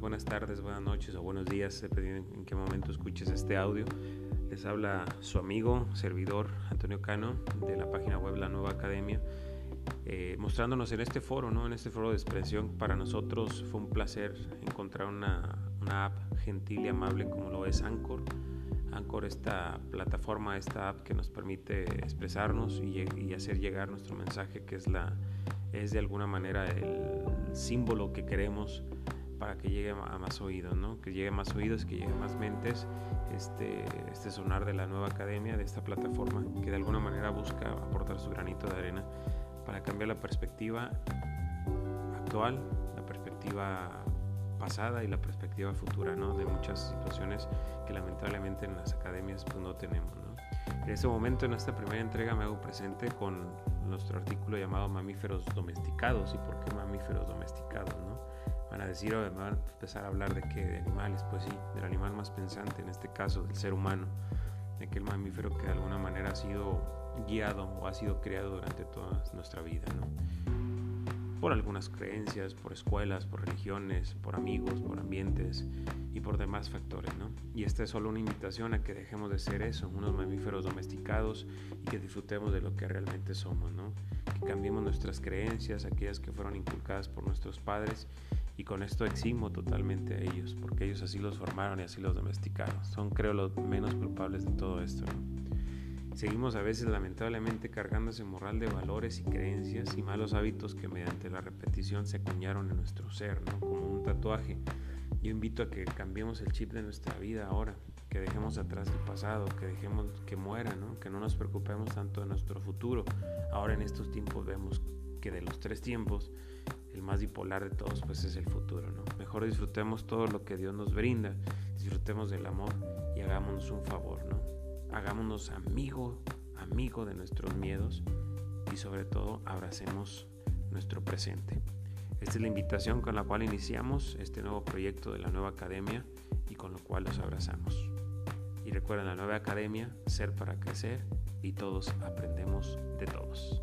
buenas tardes, buenas noches o buenos días, dependiendo en qué momento escuches este audio. Les habla su amigo, servidor Antonio Cano, de la página web La Nueva Academia, eh, mostrándonos en este foro, ¿no? en este foro de expresión. Para nosotros fue un placer encontrar una, app gentil y amable como lo es Anchor. Anchor, esta plataforma, esta app que nos permite expresarnos y, y hacer llegar nuestro mensaje, que es, la, es de alguna manera el símbolo que queremos para que llegue a más oídos, ¿no? que llegue a más oídos, que llegue a más mentes este, este sonar de la nueva academia, de esta plataforma que de alguna manera busca aportar su granito de arena para cambiar la perspectiva actual, la perspectiva pasada y la perspectiva futura ¿no? de muchas situaciones que lamentablemente en las academias pues, no tenemos. ¿no? En este momento, en esta primera entrega, me hago presente con nuestro artículo llamado Mamíferos domesticados y por qué mamíferos domesticados. ¿no? Van a decir, o van a empezar a hablar de qué, de animales, pues sí, del animal más pensante, en este caso del ser humano, de aquel mamífero que de alguna manera ha sido guiado o ha sido criado durante toda nuestra vida, ¿no? Por algunas creencias, por escuelas, por religiones, por amigos, por ambientes y por demás factores. ¿no? Y esta es solo una invitación a que dejemos de ser eso, unos mamíferos domesticados y que disfrutemos de lo que realmente somos, ¿no? que cambiemos nuestras creencias, aquellas que fueron inculcadas por nuestros padres y con esto eximo totalmente a ellos, porque ellos así los formaron y así los domesticaron. Son creo los menos culpables de todo esto. Seguimos a veces lamentablemente cargando ese moral de valores y creencias y malos hábitos que mediante la repetición se acuñaron en nuestro ser, ¿no? como un tatuaje. Yo invito a que cambiemos el chip de nuestra vida ahora, que dejemos atrás el pasado, que dejemos que muera, ¿no? que no nos preocupemos tanto de nuestro futuro. Ahora en estos tiempos vemos que de los tres tiempos, el más bipolar de todos pues es el futuro. ¿no? Mejor disfrutemos todo lo que Dios nos brinda, disfrutemos del amor y hagámonos un favor. ¿no? Amigo, amigo de nuestros miedos y sobre todo abracemos nuestro presente. Esta es la invitación con la cual iniciamos este nuevo proyecto de la nueva academia y con lo cual los abrazamos. Y recuerden la nueva academia, ser para crecer y todos aprendemos de todos.